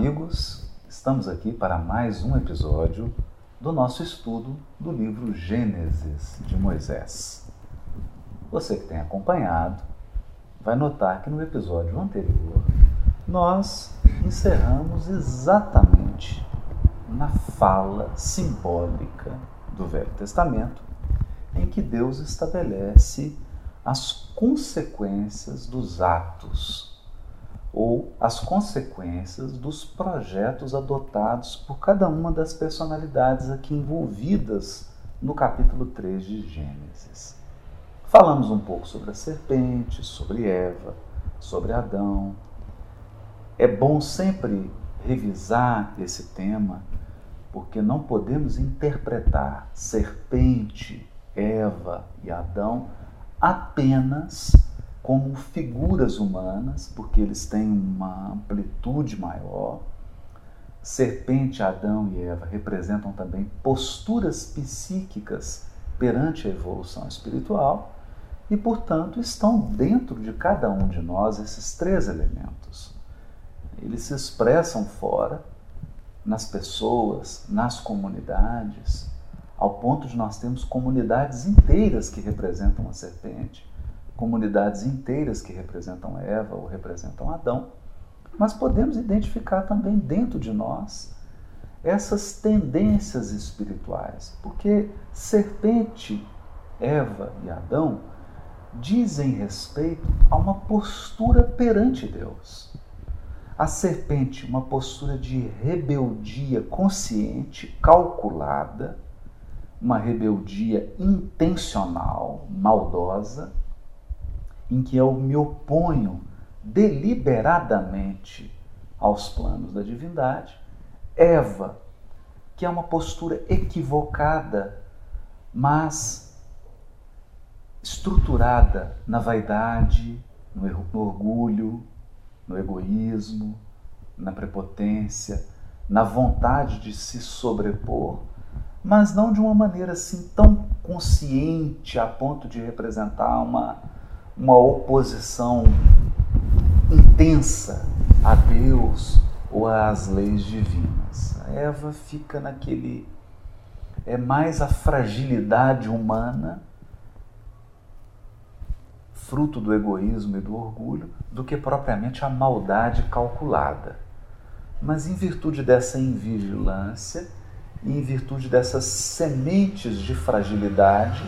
amigos! Estamos aqui para mais um episódio do nosso estudo do livro Gênesis de Moisés. Você que tem acompanhado vai notar que no episódio anterior nós encerramos exatamente na fala simbólica do Velho Testamento, em que Deus estabelece as consequências dos atos ou as consequências dos projetos adotados por cada uma das personalidades aqui envolvidas no capítulo 3 de Gênesis. Falamos um pouco sobre a serpente, sobre Eva, sobre Adão. É bom sempre revisar esse tema, porque não podemos interpretar serpente, Eva e Adão apenas como figuras humanas, porque eles têm uma amplitude maior. Serpente, Adão e Eva representam também posturas psíquicas perante a evolução espiritual e, portanto, estão dentro de cada um de nós esses três elementos. Eles se expressam fora, nas pessoas, nas comunidades, ao ponto de nós termos comunidades inteiras que representam a serpente comunidades inteiras que representam Eva ou representam Adão, mas podemos identificar também dentro de nós essas tendências espirituais, porque serpente, Eva e Adão dizem respeito a uma postura perante Deus. A serpente, uma postura de rebeldia consciente, calculada, uma rebeldia intencional, maldosa, em que eu me oponho deliberadamente aos planos da divindade. Eva, que é uma postura equivocada, mas estruturada na vaidade, no, orgulho, no egoísmo, na prepotência, na vontade de se sobrepor, mas não de uma maneira assim tão consciente a ponto de representar uma uma oposição intensa a Deus ou às leis divinas. A Eva fica naquele. É mais a fragilidade humana, fruto do egoísmo e do orgulho, do que propriamente a maldade calculada. Mas em virtude dessa invigilância em virtude dessas sementes de fragilidade,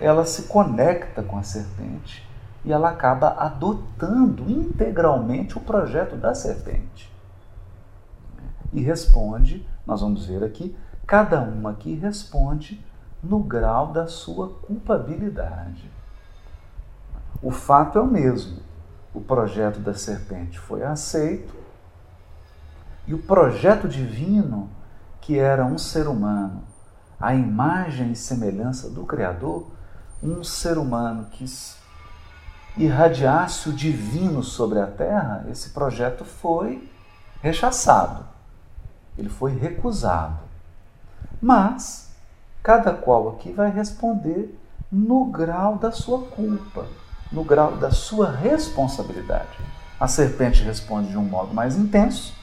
ela se conecta com a serpente e ela acaba adotando integralmente o projeto da serpente. E responde, nós vamos ver aqui, cada uma aqui responde no grau da sua culpabilidade. O fato é o mesmo. O projeto da serpente foi aceito e o projeto divino, que era um ser humano, a imagem e semelhança do Criador, um ser humano que irradiasse o divino sobre a terra, esse projeto foi rechaçado, ele foi recusado. Mas cada qual aqui vai responder no grau da sua culpa, no grau da sua responsabilidade. A serpente responde de um modo mais intenso,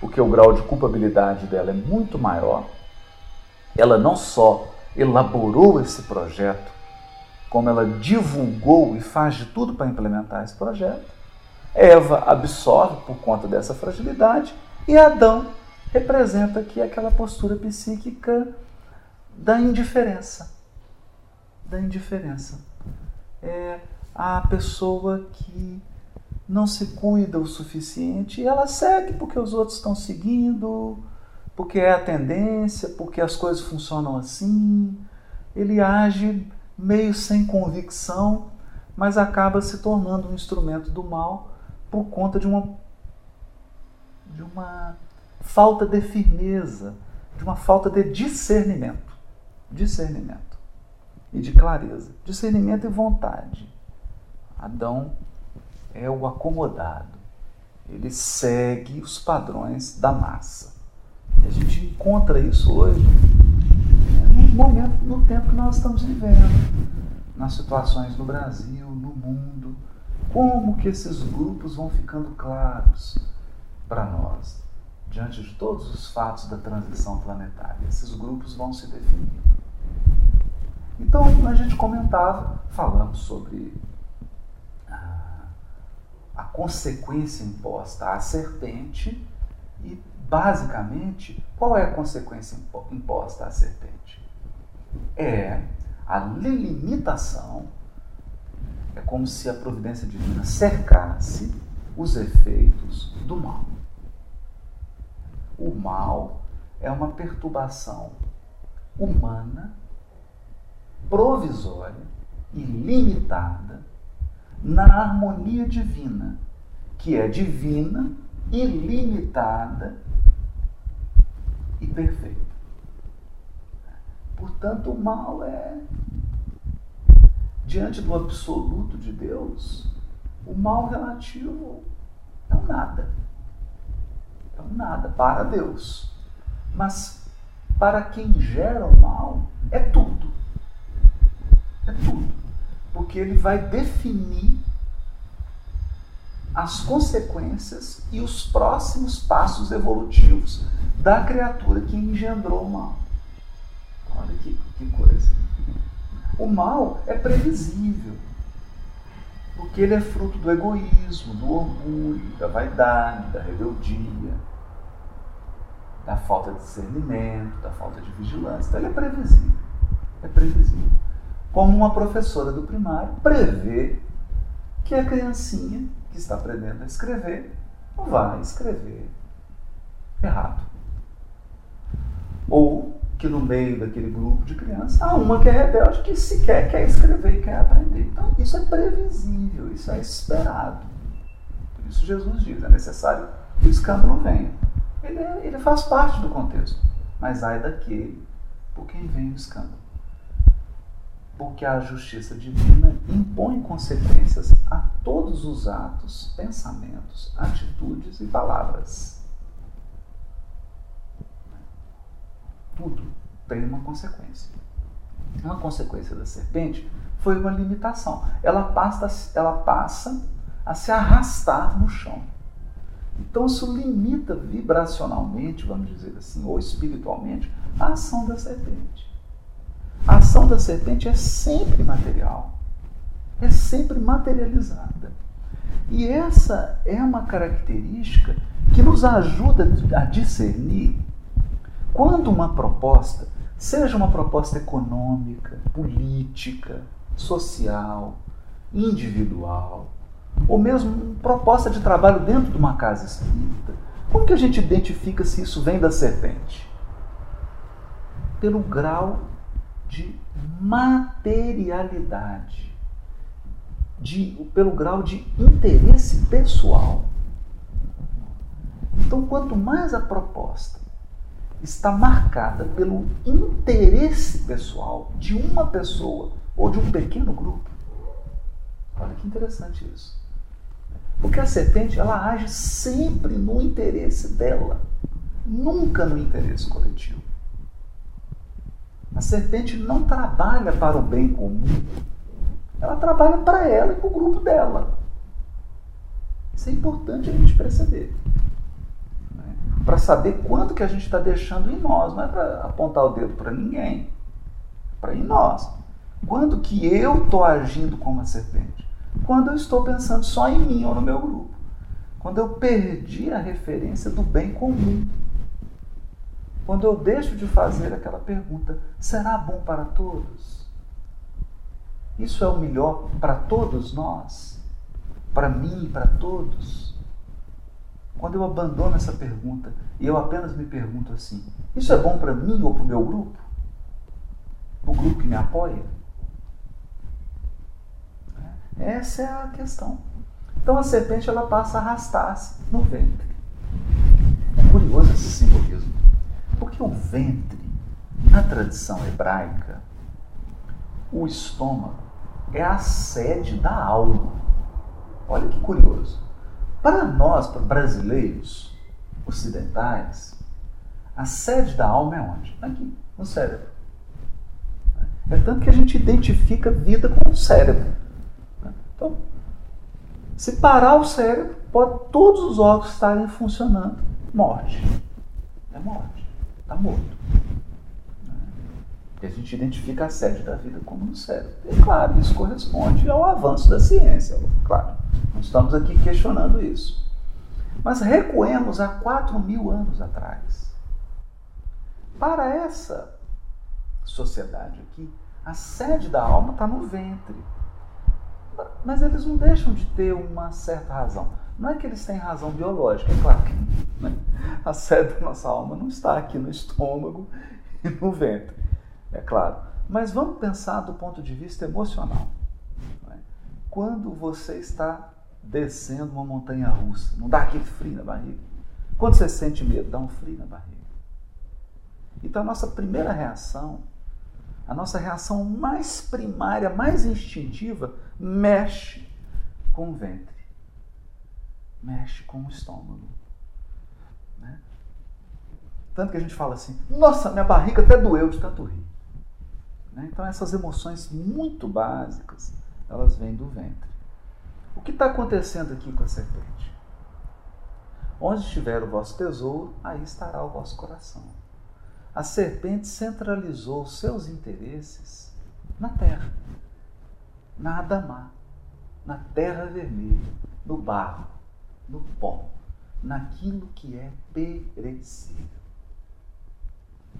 porque o grau de culpabilidade dela é muito maior. Ela não só elaborou esse projeto como ela divulgou e faz de tudo para implementar esse projeto, Eva absorve por conta dessa fragilidade e Adão representa aqui aquela postura psíquica da indiferença. Da indiferença. É a pessoa que não se cuida o suficiente ela segue porque os outros estão seguindo, porque é a tendência, porque as coisas funcionam assim. Ele age meio sem convicção, mas acaba se tornando um instrumento do mal por conta de uma, de uma falta de firmeza, de uma falta de discernimento. Discernimento e de clareza. Discernimento e vontade. Adão é o acomodado. Ele segue os padrões da massa. E a gente encontra isso hoje momento, no tempo que nós estamos vivendo, nas situações no Brasil, no mundo, como que esses grupos vão ficando claros para nós. diante de todos os fatos da transição planetária. Esses grupos vão se definindo. Então a gente comentava, falando sobre a, a consequência imposta à serpente e basicamente qual é a consequência imposta à serpente? É a limitação, é como se a providência divina cercasse os efeitos do mal. O mal é uma perturbação humana provisória e limitada na harmonia divina, que é divina, ilimitada e perfeita. Portanto, o mal é, diante do absoluto de Deus, o mal relativo é um nada. É um nada para Deus. Mas para quem gera o mal, é tudo. É tudo. Porque ele vai definir as consequências e os próximos passos evolutivos da criatura que engendrou o mal. Olha que, que coisa. O mal é previsível, porque ele é fruto do egoísmo, do orgulho, da vaidade, da rebeldia, da falta de discernimento, da falta de vigilância. Então ele é previsível. É previsível como uma professora do primário prevê que a criancinha que está aprendendo a escrever vai escrever errado. Ou que no meio daquele grupo de crianças há uma que é rebelde que sequer quer escrever e quer aprender. Então isso é previsível, isso é esperado. Por isso Jesus diz, é necessário que o escândalo venha. Ele, é, ele faz parte do contexto, mas ai daquele por quem vem o escândalo porque a justiça divina impõe consequências a todos os atos, pensamentos, atitudes e palavras. Tudo tem uma consequência. Uma consequência da serpente foi uma limitação. Ela passa, ela passa a se arrastar no chão. Então isso limita vibracionalmente, vamos dizer assim, ou espiritualmente, a ação da serpente. A ação da serpente é sempre material, é sempre materializada. E essa é uma característica que nos ajuda a discernir quando uma proposta, seja uma proposta econômica, política, social, individual, ou mesmo proposta de trabalho dentro de uma casa espírita, como que a gente identifica se isso vem da serpente? Pelo grau de materialidade, de, pelo grau de interesse pessoal. Então, quanto mais a proposta está marcada pelo interesse pessoal de uma pessoa ou de um pequeno grupo, olha que interessante isso. Porque a serpente ela age sempre no interesse dela, nunca no interesse coletivo. A serpente não trabalha para o bem comum. Ela trabalha para ela e para o grupo dela. Isso é importante a gente perceber. Para saber quanto que a gente está deixando em nós. Não é para apontar o dedo para ninguém. Para em nós. Quando que eu estou agindo como a serpente? Quando eu estou pensando só em mim ou no meu grupo. Quando eu perdi a referência do bem comum. Quando eu deixo de fazer aquela pergunta, será bom para todos? Isso é o melhor para todos nós? Para mim para todos? Quando eu abandono essa pergunta e eu apenas me pergunto assim: isso é bom para mim ou para o meu grupo? O grupo que me apoia? Essa é a questão. Então a serpente ela passa a arrastar-se no ventre. É curioso esse simbolismo. Porque o ventre, na tradição hebraica, o estômago é a sede da alma. Olha que curioso. Para nós, para brasileiros ocidentais, a sede da alma é onde? Aqui, no cérebro. É tanto que a gente identifica vida com o cérebro. Então, se parar o cérebro, pode todos os órgãos estarem funcionando. Morte. morte. Está morto. E a gente identifica a sede da vida como no cérebro. E claro, isso corresponde ao avanço da ciência, claro. Não estamos aqui questionando isso. Mas recuemos a 4 mil anos atrás. Para essa sociedade aqui, a sede da alma está no ventre. Mas eles não deixam de ter uma certa razão. Não é que eles têm razão biológica, é claro que né? a sede da nossa alma não está aqui no estômago e no ventre é claro. Mas vamos pensar do ponto de vista emocional. É? Quando você está descendo uma montanha russa, não dá aquele frio na barriga? Quando você sente medo, dá um frio na barriga. Então a nossa primeira reação, a nossa reação mais primária, mais instintiva, mexe com o ventre, mexe com o estômago. Né? Tanto que a gente fala assim: nossa, minha barriga até doeu de tanto rir. Né? Então essas emoções muito básicas, elas vêm do ventre. O que está acontecendo aqui com a serpente? Onde estiver o vosso tesouro, aí estará o vosso coração. A serpente centralizou seus interesses na terra, na Adamá, na terra vermelha, no barro, no pó, naquilo que é perecível.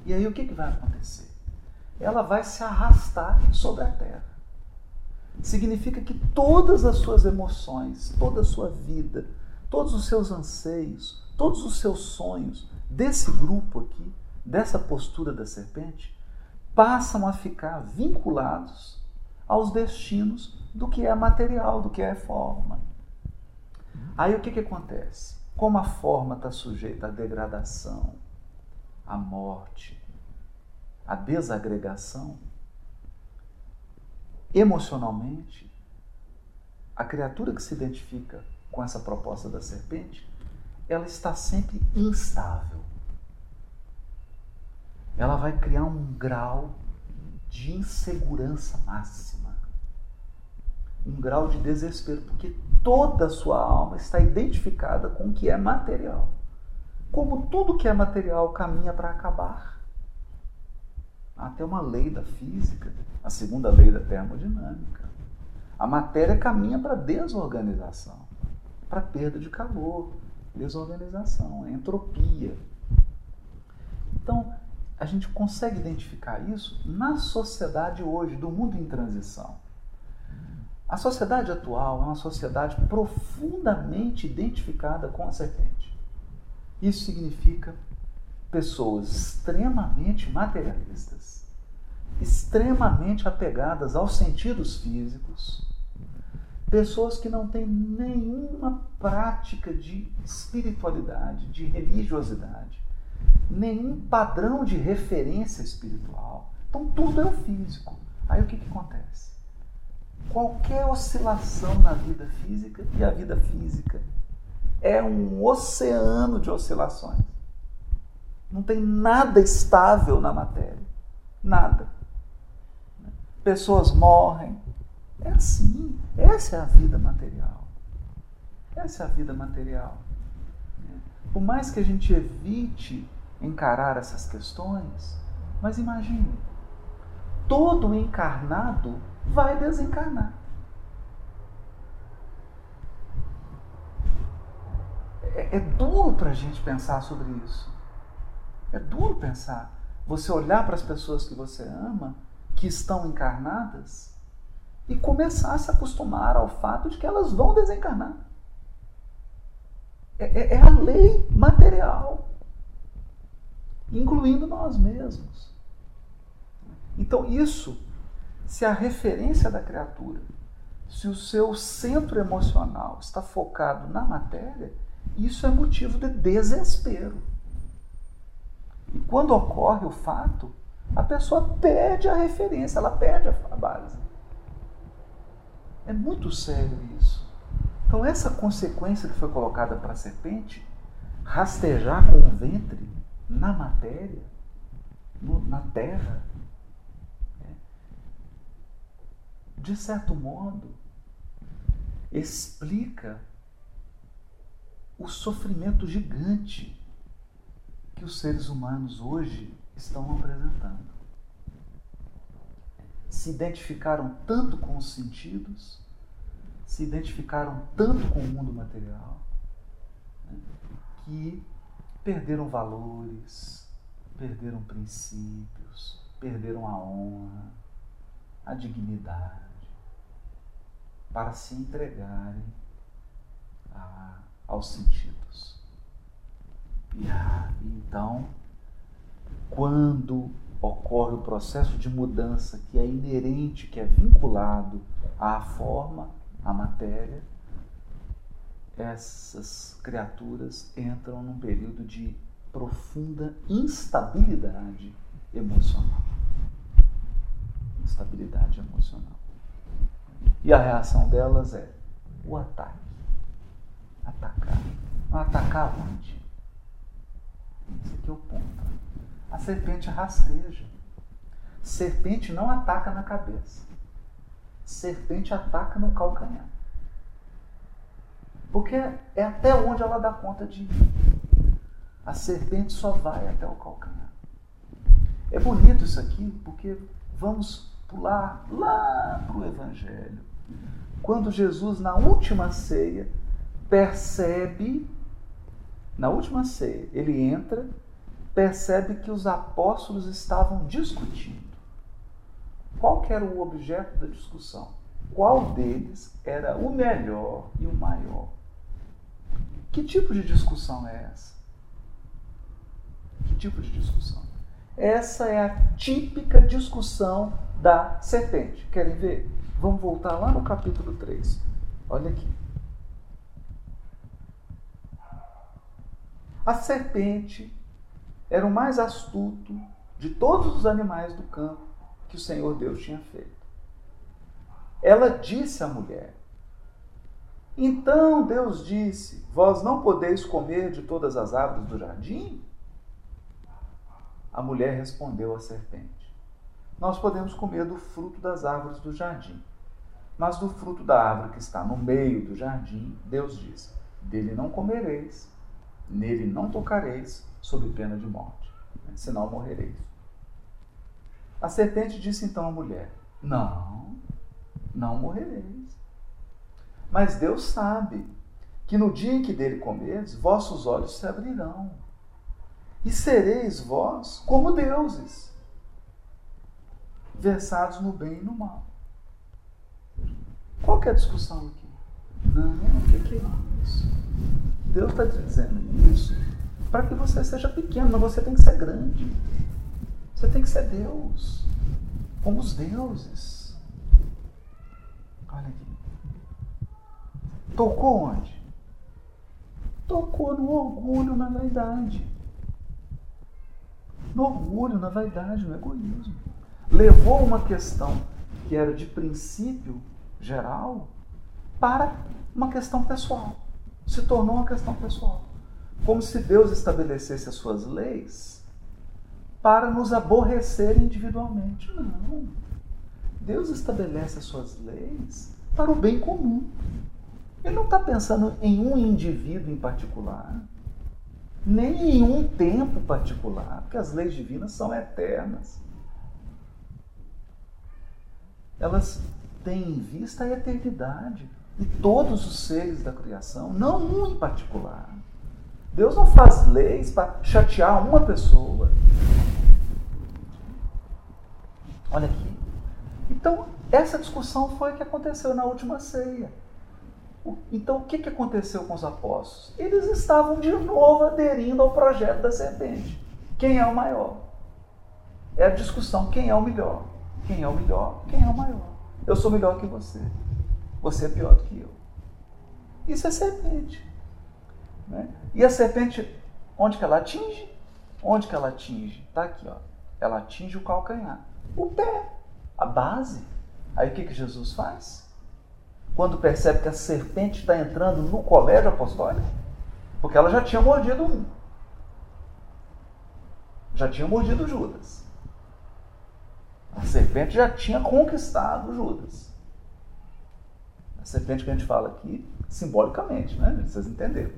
E aí o que, que vai acontecer? Ela vai se arrastar sobre a terra. Significa que todas as suas emoções, toda a sua vida, todos os seus anseios, todos os seus sonhos desse grupo aqui, dessa postura da serpente, passam a ficar vinculados aos destinos do que é material, do que é forma. Aí o que, que acontece? Como a forma está sujeita à degradação, à morte, a desagregação, emocionalmente, a criatura que se identifica com essa proposta da serpente, ela está sempre instável. Ela vai criar um grau de insegurança máxima, um grau de desespero, porque toda a sua alma está identificada com o que é material. Como tudo que é material caminha para acabar, até uma lei da física, a segunda lei da termodinâmica. A matéria caminha para desorganização, para perda de calor, desorganização, entropia. Então, a gente consegue identificar isso na sociedade hoje, do mundo em transição. A sociedade atual é uma sociedade profundamente identificada com a serpente. Isso significa pessoas extremamente materialistas, extremamente apegadas aos sentidos físicos, pessoas que não têm nenhuma prática de espiritualidade, de religiosidade, nenhum padrão de referência espiritual. Então tudo é o físico. Aí o que, que acontece? Qualquer oscilação na vida física, e a vida física é um oceano de oscilações. Não tem nada estável na matéria. Nada. Pessoas morrem. É assim. Essa é a vida material. Essa é a vida material. Por mais que a gente evite encarar essas questões, mas imagine, todo encarnado vai desencarnar. É, é duro para a gente pensar sobre isso. É duro pensar. Você olhar para as pessoas que você ama, que estão encarnadas, e começar a se acostumar ao fato de que elas vão desencarnar. É, é, é a lei material, incluindo nós mesmos. Então, isso, se a referência da criatura, se o seu centro emocional está focado na matéria, isso é motivo de desespero. E quando ocorre o fato, a pessoa perde a referência, ela perde a base. É muito sério isso. Então, essa consequência que foi colocada para a serpente, rastejar com o ventre na matéria, no, na terra, é, de certo modo, explica o sofrimento gigante que os seres humanos hoje estão apresentando. Se identificaram tanto com os sentidos, se identificaram tanto com o mundo material, né, que perderam valores, perderam princípios, perderam a honra, a dignidade, para se entregarem a, aos sentidos. Então, quando ocorre o processo de mudança que é inerente, que é vinculado à forma, à matéria, essas criaturas entram num período de profunda instabilidade emocional. Instabilidade emocional. E a reação delas é o ataque. Atacar. Atacar onde? Esse aqui é o ponto. A serpente rasteja. Serpente não ataca na cabeça. Serpente ataca no calcanhar. Porque é até onde ela dá conta de ir. A serpente só vai até o calcanhar. É bonito isso aqui, porque vamos pular lá para o Evangelho. Quando Jesus, na última ceia, percebe, na última ceia, ele entra, percebe que os apóstolos estavam discutindo. Qual era o objeto da discussão? Qual deles era o melhor e o maior? Que tipo de discussão é essa? Que tipo de discussão? Essa é a típica discussão da serpente. Querem ver? Vamos voltar lá no capítulo 3. Olha aqui. A serpente era o mais astuto de todos os animais do campo que o Senhor Deus tinha feito. Ela disse à mulher: Então Deus disse: Vós não podeis comer de todas as árvores do jardim? A mulher respondeu à serpente: Nós podemos comer do fruto das árvores do jardim. Mas do fruto da árvore que está no meio do jardim, Deus diz: Dele não comereis, nele não tocareis, sob pena de morte, senão morrereis. A serpente disse então à mulher: Não, não morrereis. Mas Deus sabe que no dia em que dele comerdes, vossos olhos se abrirão, e sereis vós como deuses, versados no bem e no mal. Qual que é a discussão aqui? Não, o que, é isso? Deus está dizendo isso para que você seja pequeno, mas você tem que ser grande. Você tem que ser Deus, como os deuses. Olha aqui. Tocou onde? Tocou no orgulho, na vaidade. No orgulho, na vaidade, no egoísmo. Levou uma questão que era de princípio geral para uma questão pessoal. Se tornou uma questão pessoal. Como se Deus estabelecesse as suas leis para nos aborrecer individualmente. Não. Deus estabelece as suas leis para o bem comum. Ele não está pensando em um indivíduo em particular, nem em um tempo particular, porque as leis divinas são eternas. Elas têm em vista a eternidade e todos os seres da criação, não um em particular. Deus não faz leis para chatear uma pessoa. Olha aqui. Então, essa discussão foi o que aconteceu na última ceia. Então, o que, que aconteceu com os apóstolos? Eles estavam de novo aderindo ao projeto da serpente. Quem é o maior? É a discussão: quem é o melhor? Quem é o melhor? Quem é o maior? Eu sou melhor que você. Você é pior do que eu. Isso é serpente. Né? E a serpente, onde que ela atinge? Onde que ela atinge? Está aqui, ó. Ela atinge o calcanhar. O pé, a base. Aí o que, que Jesus faz? Quando percebe que a serpente está entrando no colégio apostólico, porque ela já tinha mordido um. Já tinha mordido Judas. A serpente já tinha conquistado Judas. A serpente que a gente fala aqui, simbolicamente, né? Vocês entenderam.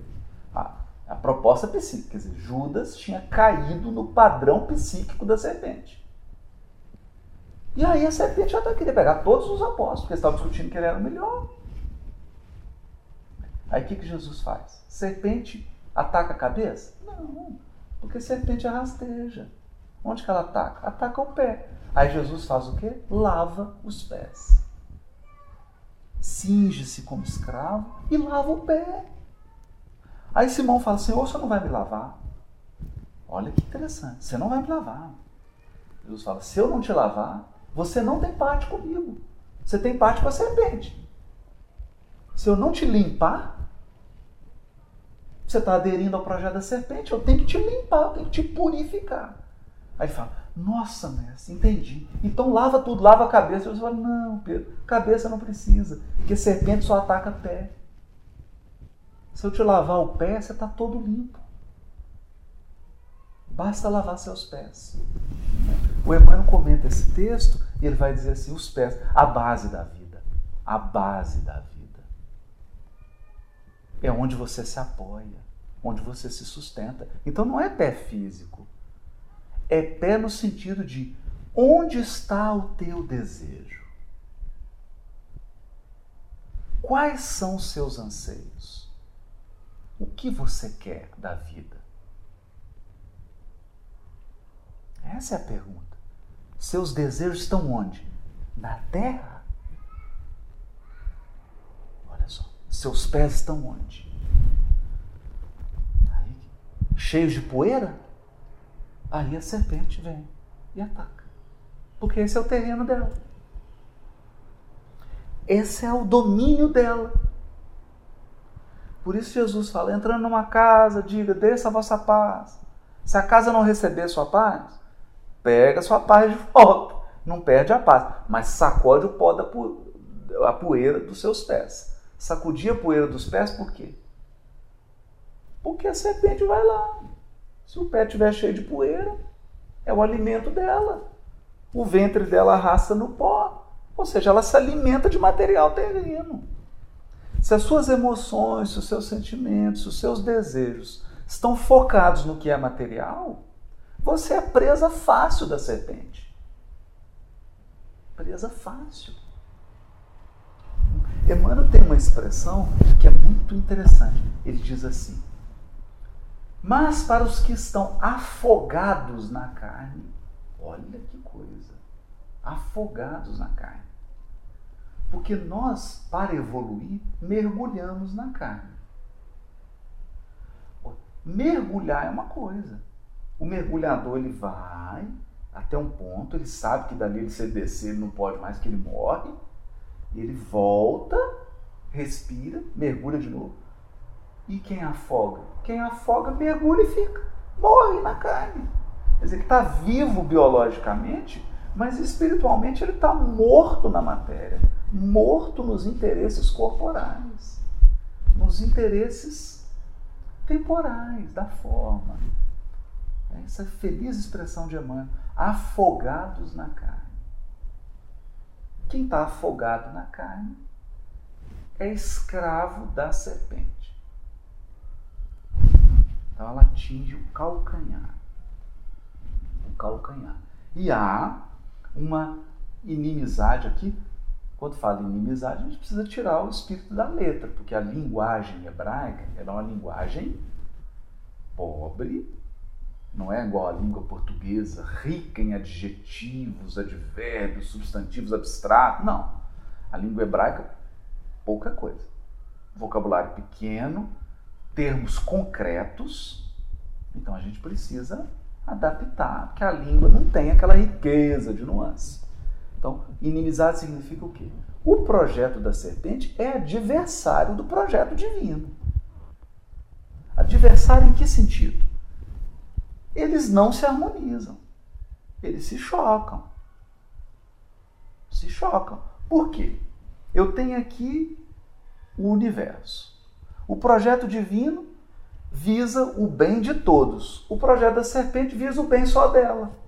A, A proposta psíquica, quer dizer, Judas tinha caído no padrão psíquico da serpente. E aí a serpente já queria pegar todos os apóstolos, porque estavam discutindo que ele era o melhor. Aí o que, que Jesus faz? Serpente ataca a cabeça? Não, porque serpente é rasteja. Onde que ela ataca? Ataca o pé. Aí Jesus faz o quê? Lava os pés. Cinge-se como escravo e lava o pé. Aí Simão fala: Senhor, você não vai me lavar? Olha que interessante, você não vai me lavar. Jesus fala: Se eu não te lavar, você não tem parte comigo. Você tem parte com a serpente. Se eu não te limpar, você está aderindo ao projeto da serpente. Eu tenho que te limpar, eu tenho que te purificar. Aí fala: Nossa, mestre, entendi. Então lava tudo, lava a cabeça. Eu falo: Não, Pedro, cabeça não precisa, porque serpente só ataca pé. Se eu te lavar o pé, você está todo limpo. Basta lavar seus pés. O Emmanuel comenta esse texto e ele vai dizer assim: os pés, a base da vida. A base da vida. É onde você se apoia, onde você se sustenta. Então não é pé físico. É pé no sentido de onde está o teu desejo? Quais são os seus anseios? O que você quer da vida? Essa é a pergunta. Seus desejos estão onde? Na terra? Olha só. Seus pés estão onde? Aí, cheios de poeira? Aí a serpente vem e ataca. Porque esse é o terreno dela. Esse é o domínio dela. Por isso Jesus fala: entrando numa casa, diga, desça a vossa paz. Se a casa não receber sua paz, pega sua paz de volta. Não perde a paz, mas sacode o pó da a poeira dos seus pés. Sacudir a poeira dos pés por quê? Porque a serpente vai lá. Se o pé estiver cheio de poeira, é o alimento dela. O ventre dela arrasta no pó. Ou seja, ela se alimenta de material terreno. Se as suas emoções, se os seus sentimentos, se os seus desejos estão focados no que é material, você é presa fácil da serpente. Presa fácil. Emmanuel tem uma expressão que é muito interessante. Ele diz assim: Mas para os que estão afogados na carne, olha que coisa, afogados na carne. Porque nós, para evoluir, mergulhamos na carne. Mergulhar é uma coisa. O mergulhador ele vai até um ponto, ele sabe que dali ele se descer ele não pode mais, que ele morre. Ele volta, respira, mergulha de novo. E quem afoga? Quem afoga mergulha e fica, morre na carne. Quer dizer, ele está vivo biologicamente, mas espiritualmente ele está morto na matéria morto nos interesses corporais, nos interesses temporais da forma. Essa feliz expressão de Emmanuel, afogados na carne. Quem está afogado na carne é escravo da serpente. Então ela atinge o calcanhar. O calcanhar. E há uma inimizade aqui quando fala em inimizade, a gente precisa tirar o espírito da letra, porque a linguagem hebraica é uma linguagem pobre, não é igual a língua portuguesa, rica em adjetivos, advérbios, substantivos abstratos. Não. A língua hebraica, pouca coisa. Vocabulário pequeno, termos concretos. Então a gente precisa adaptar, porque a língua não tem aquela riqueza de nuance. Então, inimizade significa o quê? O projeto da serpente é adversário do projeto divino. Adversário em que sentido? Eles não se harmonizam. Eles se chocam. Se chocam. Por quê? Eu tenho aqui o universo. O projeto divino visa o bem de todos. O projeto da serpente visa o bem só dela.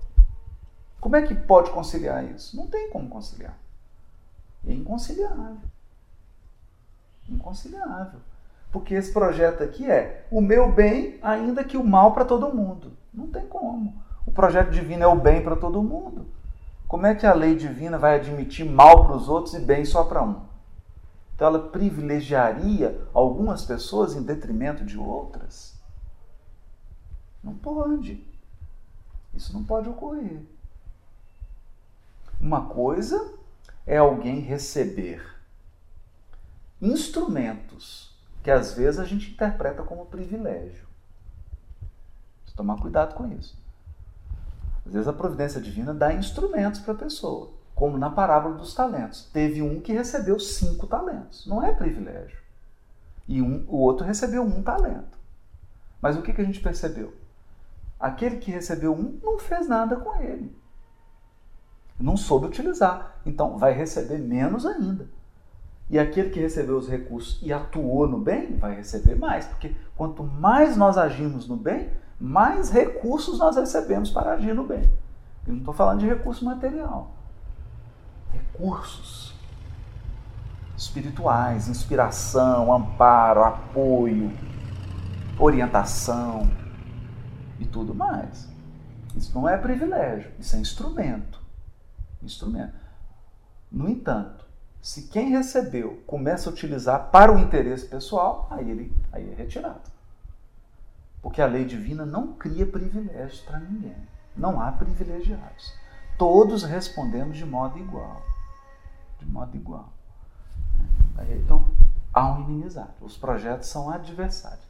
Como é que pode conciliar isso? Não tem como conciliar. É inconciliável. Inconciliável. Porque esse projeto aqui é o meu bem, ainda que o mal para todo mundo. Não tem como. O projeto divino é o bem para todo mundo. Como é que a lei divina vai admitir mal para os outros e bem só para um? Então ela privilegiaria algumas pessoas em detrimento de outras? Não pode. Isso não pode ocorrer. Uma coisa é alguém receber instrumentos que às vezes a gente interpreta como privilégio. Precisa tomar cuidado com isso. Às vezes a providência divina dá instrumentos para a pessoa, como na parábola dos talentos. Teve um que recebeu cinco talentos. Não é privilégio. E um, o outro recebeu um talento. Mas o que, que a gente percebeu? Aquele que recebeu um não fez nada com ele. Não soube utilizar. Então vai receber menos ainda. E aquele que recebeu os recursos e atuou no bem vai receber mais. Porque quanto mais nós agimos no bem, mais recursos nós recebemos para agir no bem. Eu não estou falando de recurso material. Recursos espirituais, inspiração, amparo, apoio, orientação e tudo mais. Isso não é privilégio, isso é instrumento. Instrumento. No entanto, se quem recebeu começa a utilizar para o interesse pessoal, aí ele aí é retirado. Porque a lei divina não cria privilégios para ninguém. Não há privilegiados. Todos respondemos de modo igual. De modo igual. Então, há um inimizade. Os projetos são adversários.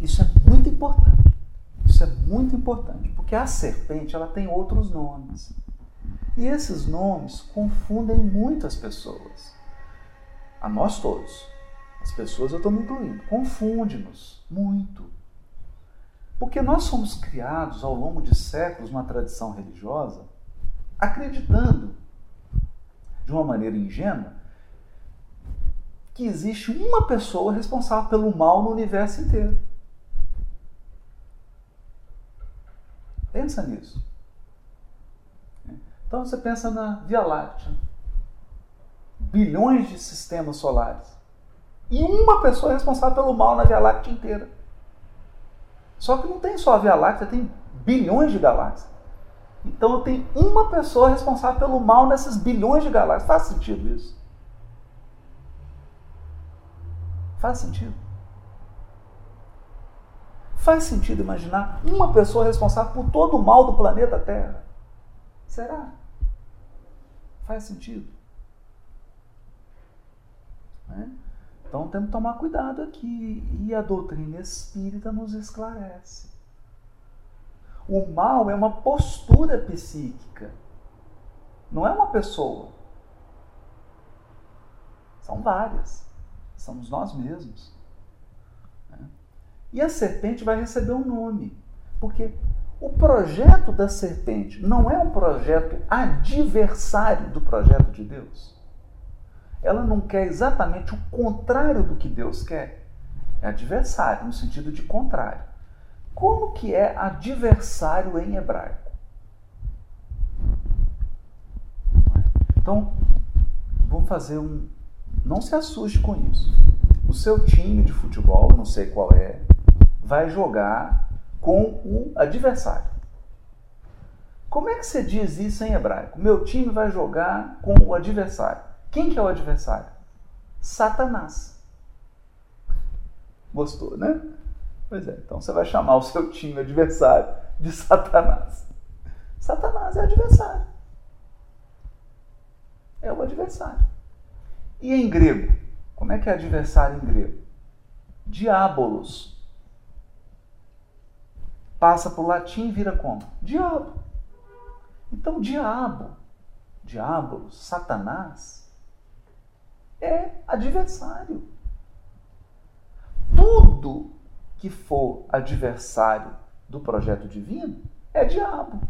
Isso é muito importante. Isso é muito importante, porque a serpente ela tem outros nomes. E esses nomes confundem muitas pessoas. A nós todos as pessoas eu estou me incluindo, confunde-nos muito. Porque nós somos criados ao longo de séculos numa tradição religiosa, acreditando, de uma maneira ingênua, que existe uma pessoa responsável pelo mal no universo inteiro. Pensa nisso. Então você pensa na Via Láctea. Bilhões de sistemas solares. E uma pessoa é responsável pelo mal na Via Láctea inteira. Só que não tem só a Via Láctea, tem bilhões de galáxias. Então tem uma pessoa responsável pelo mal nessas bilhões de galáxias. Faz sentido isso? Faz sentido? Faz sentido imaginar uma pessoa responsável por todo o mal do planeta Terra? Será? Faz sentido? Né? Então temos que tomar cuidado aqui. E a doutrina espírita nos esclarece. O mal é uma postura psíquica, não é uma pessoa. São várias. Somos nós mesmos. E a serpente vai receber um nome. Porque o projeto da serpente não é um projeto adversário do projeto de Deus ela não quer exatamente o contrário do que Deus quer. É adversário, no sentido de contrário. Como que é adversário em hebraico? Então, vamos fazer um. Não se assuste com isso. O seu time de futebol, não sei qual é, vai jogar com o adversário. Como é que você diz isso em hebraico? Meu time vai jogar com o adversário. Quem que é o adversário? Satanás. Gostou, né? Pois é, então você vai chamar o seu time adversário de Satanás. Satanás é adversário. É o adversário. E em grego? Como é que é adversário em grego? Diabolos. Passa para o latim e vira como? Diabo. Então, diabo, diabolos, Satanás, é adversário. Tudo que for adversário do projeto divino é diabo.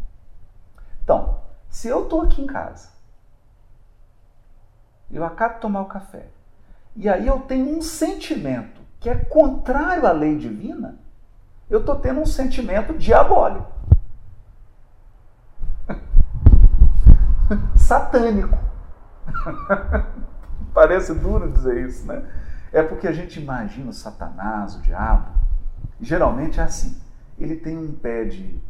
Então, se eu estou aqui em casa, eu acabo de tomar o café, e aí eu tenho um sentimento que é contrário à lei divina, eu estou tendo um sentimento diabólico. Satânico. Parece duro dizer isso, né? É porque a gente imagina o Satanás, o diabo, geralmente é assim. Ele tem um pé de,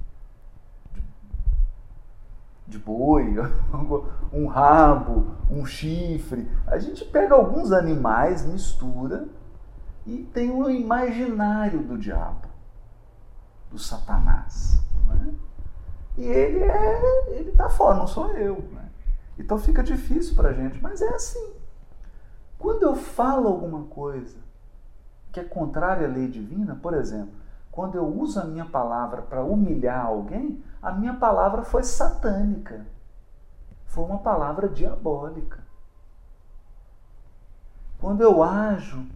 de boi, um rabo, um chifre. A gente pega alguns animais, mistura e tem um imaginário do diabo, do Satanás. Né? E ele é, ele está fora, não sou eu. Né? Então fica difícil para a gente, mas é assim. Quando eu falo alguma coisa que é contrária à lei divina, por exemplo, quando eu uso a minha palavra para humilhar alguém, a minha palavra foi satânica. Foi uma palavra diabólica. Quando eu ajo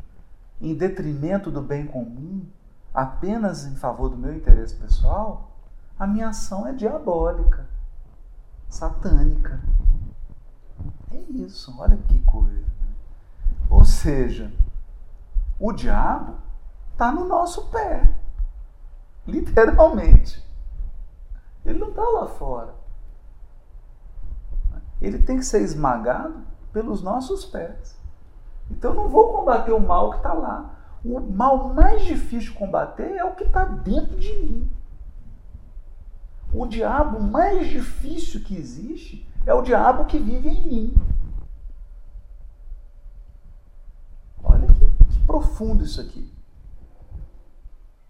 em detrimento do bem comum, apenas em favor do meu interesse pessoal, a minha ação é diabólica, satânica. É isso, olha que coisa. Né? Ou seja, o diabo está no nosso pé, literalmente. Ele não está lá fora. Ele tem que ser esmagado pelos nossos pés. Então eu não vou combater o mal que está lá. O mal mais difícil de combater é o que está dentro de mim. O diabo mais difícil que existe é o diabo que vive em mim. Olha que, que profundo isso aqui.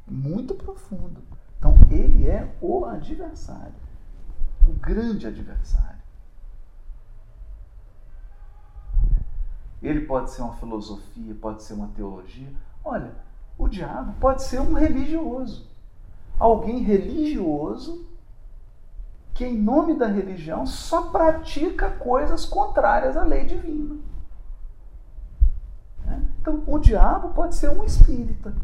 Muito profundo. Então, ele é o adversário, o grande adversário. Ele pode ser uma filosofia, pode ser uma teologia. Olha, o diabo pode ser um religioso. Alguém religioso que, em nome da religião, só pratica coisas contrárias à lei divina. Né? Então, o diabo pode ser um espírita.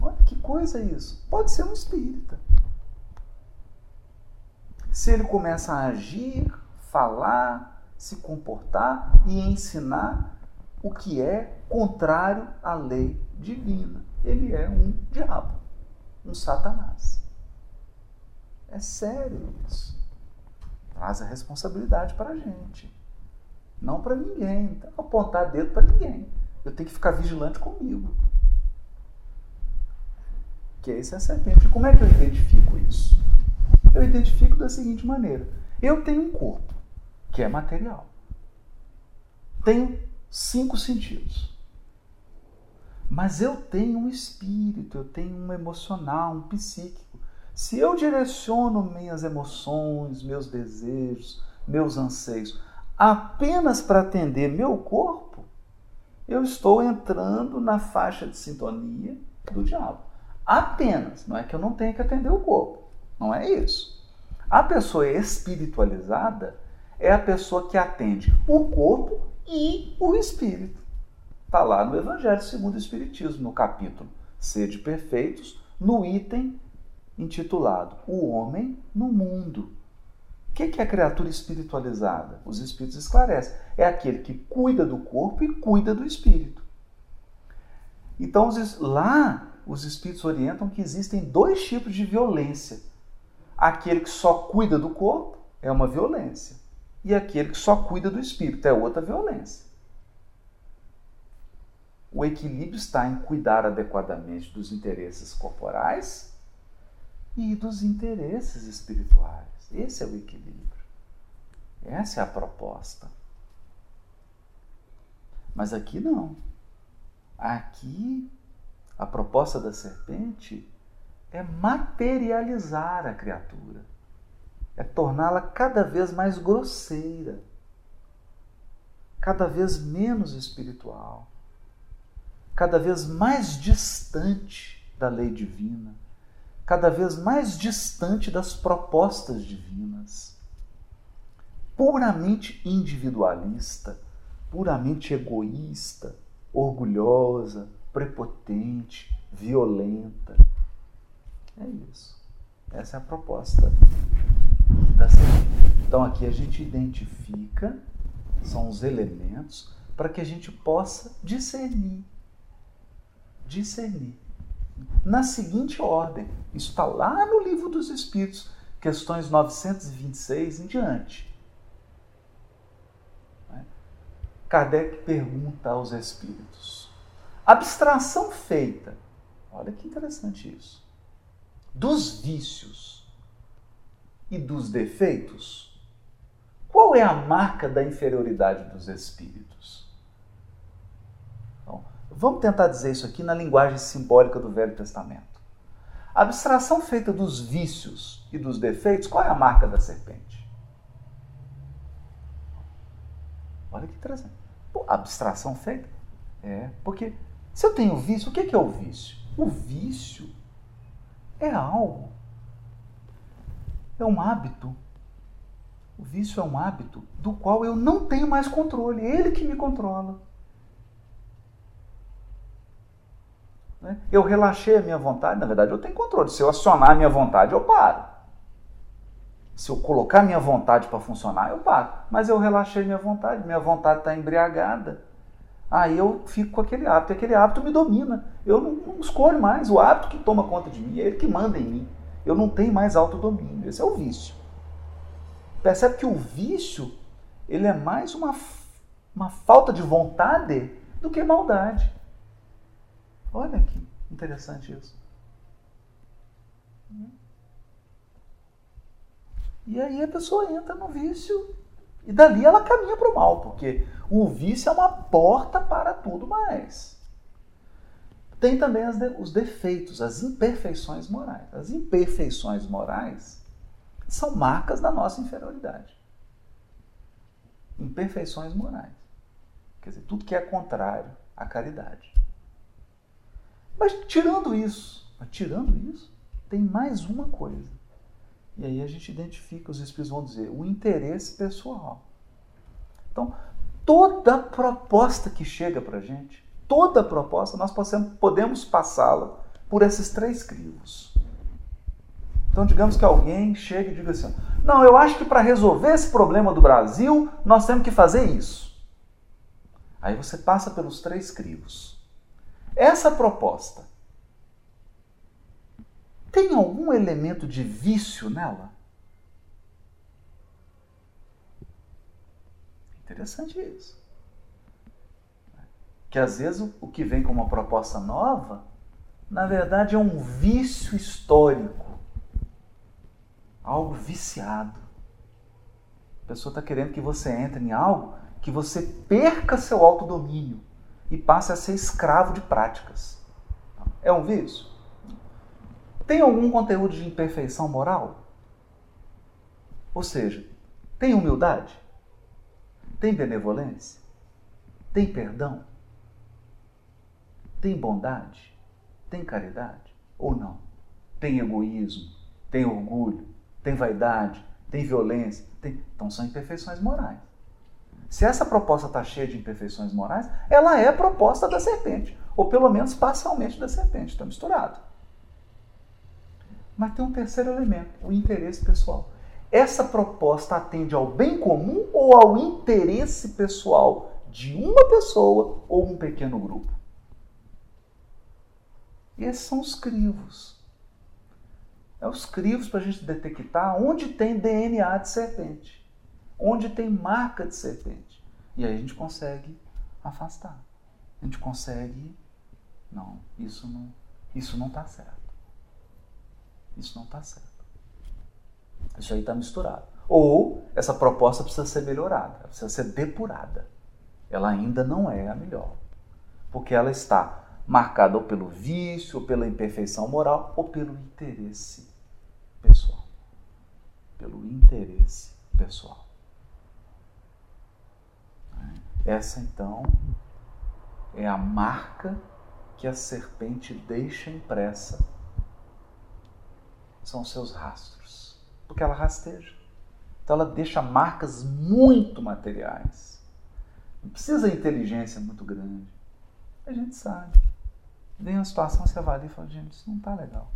Olha que coisa isso. Pode ser um espírita. Se ele começa a agir, falar, se comportar e ensinar o que é contrário à lei divina. Ele é um diabo, um satanás. É sério isso. Traz a responsabilidade para a gente. Não para ninguém. Não apontar dedo para ninguém. Eu tenho que ficar vigilante comigo. Que esse é a serpente. Como é que eu identifico isso? Eu identifico da seguinte maneira: eu tenho um corpo que é material. Tenho cinco sentidos. Mas eu tenho um espírito, eu tenho um emocional, um psíquico. Se eu direciono minhas emoções, meus desejos, meus anseios apenas para atender meu corpo, eu estou entrando na faixa de sintonia do diabo. Apenas, não é que eu não tenha que atender o corpo, não é isso. A pessoa espiritualizada é a pessoa que atende o corpo e o espírito. Está lá no Evangelho segundo o Espiritismo, no capítulo Sede Perfeitos, no item intitulado O Homem no Mundo. O que é a criatura espiritualizada? Os espíritos esclarecem. É aquele que cuida do corpo e cuida do espírito. Então, lá, os espíritos orientam que existem dois tipos de violência. Aquele que só cuida do corpo é uma violência e aquele que só cuida do espírito é outra violência. O equilíbrio está em cuidar adequadamente dos interesses corporais e dos interesses espirituais. Esse é o equilíbrio. Essa é a proposta. Mas aqui não. Aqui a proposta da serpente é materializar a criatura é torná-la cada vez mais grosseira, cada vez menos espiritual, cada vez mais distante da lei divina, cada vez mais distante das propostas divinas, puramente individualista, puramente egoísta, orgulhosa, prepotente, violenta. É isso. Essa é a proposta da semente. Então aqui a gente identifica, são os elementos para que a gente possa discernir. Discernir. Na seguinte ordem, isso está lá no livro dos Espíritos, questões 926 em diante. Kardec pergunta aos espíritos: abstração feita, olha que interessante isso, dos vícios e dos defeitos, qual é a marca da inferioridade dos espíritos? Então, vamos tentar dizer isso aqui na linguagem simbólica do Velho Testamento. A abstração feita dos vícios e dos defeitos, qual é a marca da serpente? Olha que interessante. Pô, abstração feita? É, porque se eu tenho vício, o que é o vício? O vício é algo, é um hábito. O vício é um hábito do qual eu não tenho mais controle, é ele que me controla. Né? Eu relaxei a minha vontade, na verdade eu tenho controle. Se eu acionar a minha vontade, eu paro. Se eu colocar a minha vontade para funcionar, eu paro. Mas eu relaxei minha vontade, minha vontade está embriagada. Aí eu fico com aquele hábito, aquele hábito me domina. Eu não, não, escolho mais. O hábito que toma conta de mim é ele que manda em mim. Eu não tenho mais autodomínio. Esse é o vício. Percebe que o vício ele é mais uma, uma falta de vontade do que maldade. Olha que interessante isso. E aí a pessoa entra no vício e dali ela caminha para o mal, porque o vício é uma porta para tudo mais. Tem também os defeitos, as imperfeições morais. As imperfeições morais são marcas da nossa inferioridade. Imperfeições morais. Quer dizer, tudo que é contrário à caridade. Mas tirando isso, tirando isso, tem mais uma coisa. E aí a gente identifica, os espíritos vão dizer, o interesse pessoal. Então, toda proposta que chega para a gente, toda proposta, nós possamos, podemos passá-la por esses três crivos. Então, digamos que alguém chega e diga assim: não, eu acho que para resolver esse problema do Brasil, nós temos que fazer isso. Aí você passa pelos três crivos. Essa proposta tem algum elemento de vício nela? Interessante isso. Que às vezes o que vem como uma proposta nova, na verdade é um vício histórico. Algo viciado. A pessoa está querendo que você entre em algo que você perca seu autodomínio e passe a ser escravo de práticas. É um vício? Tem algum conteúdo de imperfeição moral? Ou seja, tem humildade? Tem benevolência? Tem perdão? Tem bondade? Tem caridade? Ou não? Tem egoísmo? Tem orgulho? Tem vaidade? Tem violência? Tem... Então são imperfeições morais. Se essa proposta está cheia de imperfeições morais, ela é a proposta da serpente, ou pelo menos parcialmente da serpente, está misturado. Mas tem um terceiro elemento, o interesse pessoal. Essa proposta atende ao bem comum ou ao interesse pessoal de uma pessoa ou um pequeno grupo? Esses são os crivos. É os crivos para a gente detectar onde tem DNA de serpente, onde tem marca de serpente. E aí a gente consegue afastar. A gente consegue. Não, isso não isso não está certo. Isso não está certo. Isso aí está misturado. Ou essa proposta precisa ser melhorada, precisa ser depurada. Ela ainda não é a melhor. Porque ela está marcada ou pelo vício, ou pela imperfeição moral, ou pelo interesse pessoal. Pelo interesse pessoal. Essa então é a marca que a serpente deixa impressa são seus rastros, porque ela rasteja. Então ela deixa marcas muito materiais. Não precisa de inteligência muito grande. A gente sabe. Vem uma situação, você avalia e fala, gente, isso não está legal.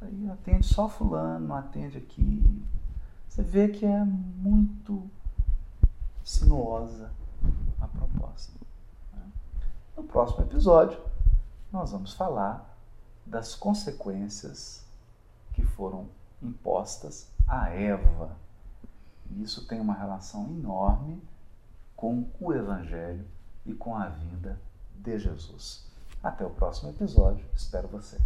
Aí atende só fulano, atende aqui. Você vê que é muito sinuosa a proposta. Né? No próximo episódio, nós vamos falar das consequências que foram impostas a Eva. E isso tem uma relação enorme com o Evangelho e com a vinda de Jesus. Até o próximo episódio, espero você.